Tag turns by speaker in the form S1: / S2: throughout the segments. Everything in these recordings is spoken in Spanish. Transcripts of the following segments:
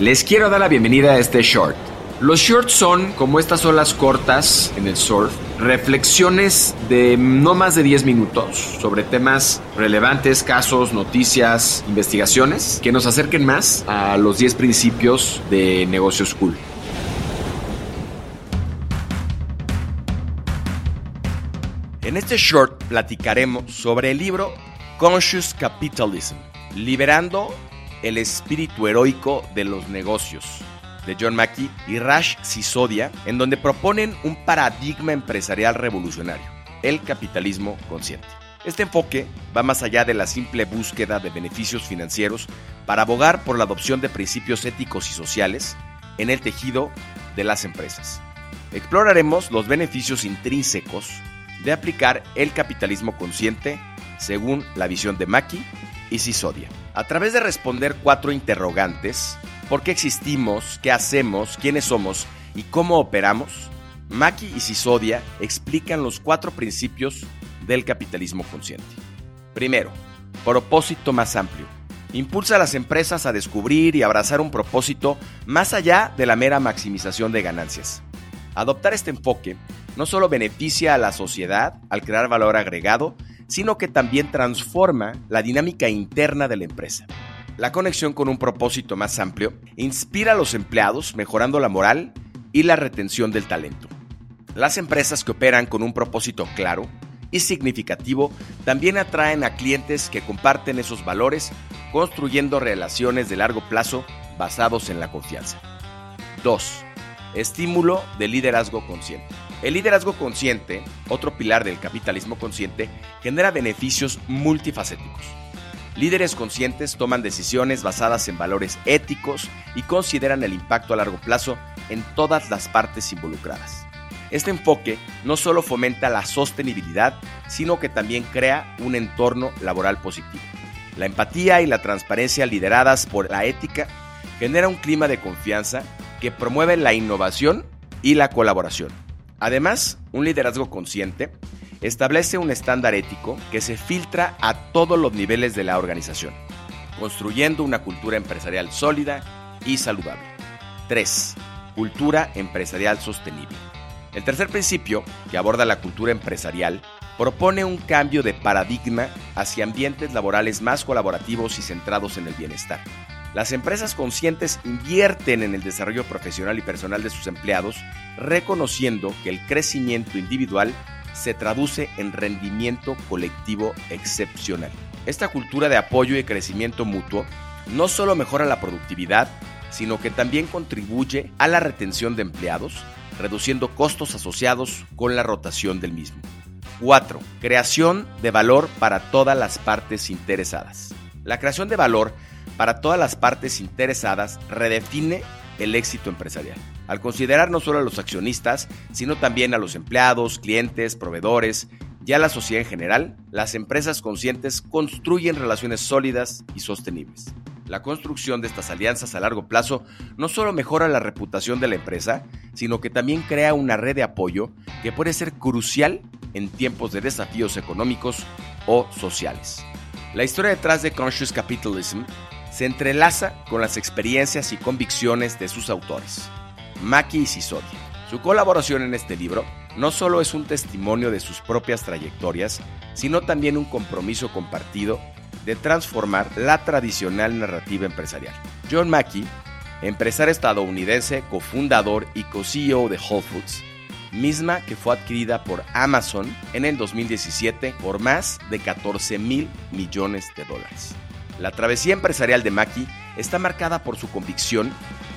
S1: Les quiero dar la bienvenida a este short. Los shorts son, como estas olas cortas en el surf, reflexiones de no más de 10 minutos sobre temas relevantes, casos, noticias, investigaciones, que nos acerquen más a los 10 principios de negocios cool. En este short platicaremos sobre el libro Conscious Capitalism, liberando el espíritu heroico de los negocios de John Mackey y Rash Sisodia, en donde proponen un paradigma empresarial revolucionario, el capitalismo consciente. Este enfoque va más allá de la simple búsqueda de beneficios financieros para abogar por la adopción de principios éticos y sociales en el tejido de las empresas. Exploraremos los beneficios intrínsecos de aplicar el capitalismo consciente según la visión de Mackey y Sisodia. A través de responder cuatro interrogantes, ¿por qué existimos? ¿Qué hacemos? ¿Quiénes somos? ¿Y cómo operamos? Maki y Sisodia explican los cuatro principios del capitalismo consciente. Primero, propósito más amplio. Impulsa a las empresas a descubrir y abrazar un propósito más allá de la mera maximización de ganancias. Adoptar este enfoque no solo beneficia a la sociedad al crear valor agregado, sino que también transforma la dinámica interna de la empresa. La conexión con un propósito más amplio inspira a los empleados mejorando la moral y la retención del talento. Las empresas que operan con un propósito claro y significativo también atraen a clientes que comparten esos valores, construyendo relaciones de largo plazo basados en la confianza. 2. Estímulo de liderazgo consciente. El liderazgo consciente, otro pilar del capitalismo consciente, genera beneficios multifacéticos. Líderes conscientes toman decisiones basadas en valores éticos y consideran el impacto a largo plazo en todas las partes involucradas. Este enfoque no solo fomenta la sostenibilidad, sino que también crea un entorno laboral positivo. La empatía y la transparencia lideradas por la ética genera un clima de confianza que promueve la innovación y la colaboración. Además, un liderazgo consciente establece un estándar ético que se filtra a todos los niveles de la organización, construyendo una cultura empresarial sólida y saludable. 3. Cultura empresarial sostenible. El tercer principio, que aborda la cultura empresarial, propone un cambio de paradigma hacia ambientes laborales más colaborativos y centrados en el bienestar. Las empresas conscientes invierten en el desarrollo profesional y personal de sus empleados, reconociendo que el crecimiento individual se traduce en rendimiento colectivo excepcional. Esta cultura de apoyo y crecimiento mutuo no solo mejora la productividad, sino que también contribuye a la retención de empleados, reduciendo costos asociados con la rotación del mismo. 4. Creación de valor para todas las partes interesadas. La creación de valor para todas las partes interesadas redefine el éxito empresarial. Al considerar no solo a los accionistas, sino también a los empleados, clientes, proveedores y a la sociedad en general, las empresas conscientes construyen relaciones sólidas y sostenibles. La construcción de estas alianzas a largo plazo no solo mejora la reputación de la empresa, sino que también crea una red de apoyo que puede ser crucial en tiempos de desafíos económicos o sociales. La historia detrás de Conscious Capitalism se entrelaza con las experiencias y convicciones de sus autores, Maki y Sisodia. Su colaboración en este libro no solo es un testimonio de sus propias trayectorias, sino también un compromiso compartido de transformar la tradicional narrativa empresarial. John Mackey, empresario estadounidense, cofundador y co-CEO de Whole Foods, misma que fue adquirida por Amazon en el 2017 por más de 14 mil millones de dólares. La travesía empresarial de Maki está marcada por su convicción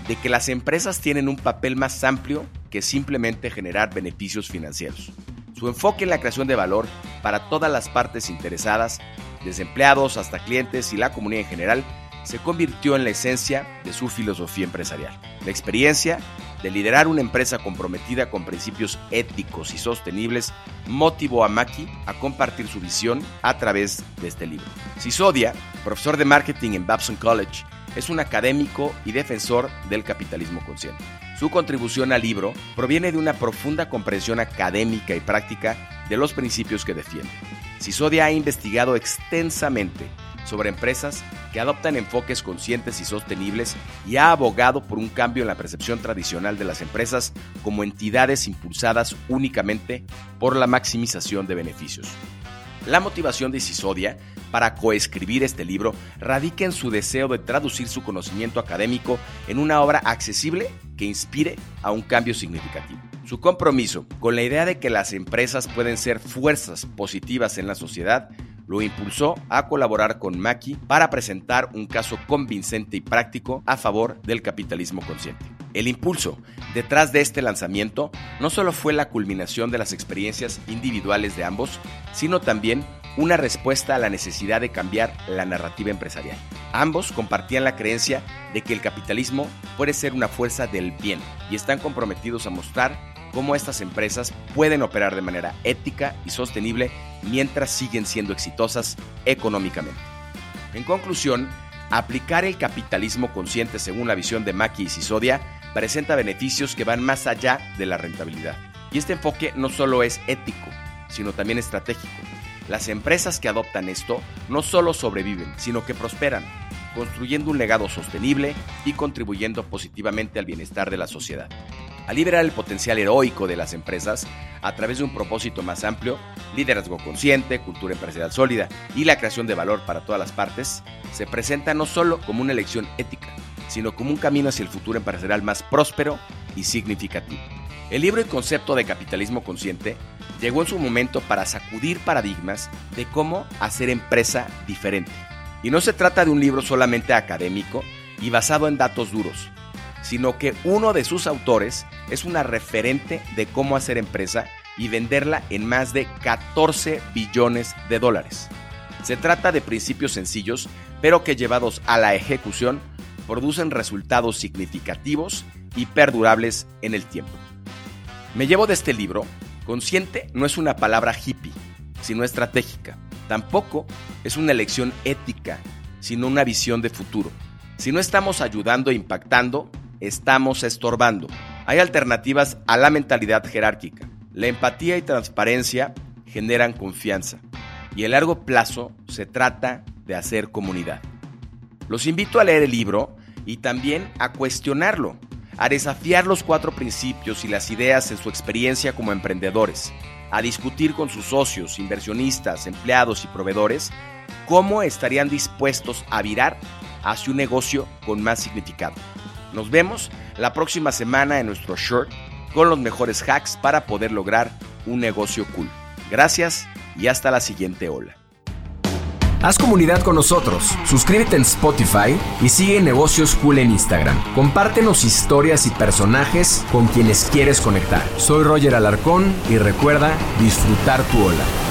S1: de que las empresas tienen un papel más amplio que simplemente generar beneficios financieros. Su enfoque en la creación de valor para todas las partes interesadas, desde empleados hasta clientes y la comunidad en general, se convirtió en la esencia de su filosofía empresarial. La experiencia de liderar una empresa comprometida con principios éticos y sostenibles motivó a Maki a compartir su visión a través de este libro. Sisodia, profesor de marketing en Babson College, es un académico y defensor del capitalismo consciente. Su contribución al libro proviene de una profunda comprensión académica y práctica de los principios que defiende. Sisodia ha investigado extensamente sobre empresas que adoptan enfoques conscientes y sostenibles y ha abogado por un cambio en la percepción tradicional de las empresas como entidades impulsadas únicamente por la maximización de beneficios. La motivación de Sisodia para coescribir este libro radica en su deseo de traducir su conocimiento académico en una obra accesible que inspire a un cambio significativo. Su compromiso con la idea de que las empresas pueden ser fuerzas positivas en la sociedad lo impulsó a colaborar con Maki para presentar un caso convincente y práctico a favor del capitalismo consciente. El impulso detrás de este lanzamiento no solo fue la culminación de las experiencias individuales de ambos, sino también una respuesta a la necesidad de cambiar la narrativa empresarial. Ambos compartían la creencia de que el capitalismo puede ser una fuerza del bien y están comprometidos a mostrar cómo estas empresas pueden operar de manera ética y sostenible mientras siguen siendo exitosas económicamente. En conclusión, aplicar el capitalismo consciente según la visión de Maki y Sisodia presenta beneficios que van más allá de la rentabilidad. Y este enfoque no solo es ético, sino también estratégico. Las empresas que adoptan esto no solo sobreviven, sino que prosperan, construyendo un legado sostenible y contribuyendo positivamente al bienestar de la sociedad. Al liberar el potencial heroico de las empresas a través de un propósito más amplio, liderazgo consciente, cultura empresarial sólida y la creación de valor para todas las partes, se presenta no solo como una elección ética, sino como un camino hacia el futuro empresarial más próspero y significativo. El libro y concepto de capitalismo consciente llegó en su momento para sacudir paradigmas de cómo hacer empresa diferente. Y no se trata de un libro solamente académico y basado en datos duros, sino que uno de sus autores es una referente de cómo hacer empresa y venderla en más de 14 billones de dólares. Se trata de principios sencillos, pero que llevados a la ejecución producen resultados significativos y perdurables en el tiempo. Me llevo de este libro, consciente no es una palabra hippie, sino estratégica. Tampoco es una elección ética, sino una visión de futuro. Si no estamos ayudando e impactando, estamos estorbando. Hay alternativas a la mentalidad jerárquica. La empatía y transparencia generan confianza y a largo plazo se trata de hacer comunidad. Los invito a leer el libro y también a cuestionarlo, a desafiar los cuatro principios y las ideas en su experiencia como emprendedores, a discutir con sus socios, inversionistas, empleados y proveedores cómo estarían dispuestos a virar hacia un negocio con más significado. Nos vemos la próxima semana en nuestro short con los mejores hacks para poder lograr un negocio cool. Gracias y hasta la siguiente ola.
S2: Haz comunidad con nosotros, suscríbete en Spotify y sigue Negocios Cool en Instagram. Compártenos historias y personajes con quienes quieres conectar. Soy Roger Alarcón y recuerda disfrutar tu ola.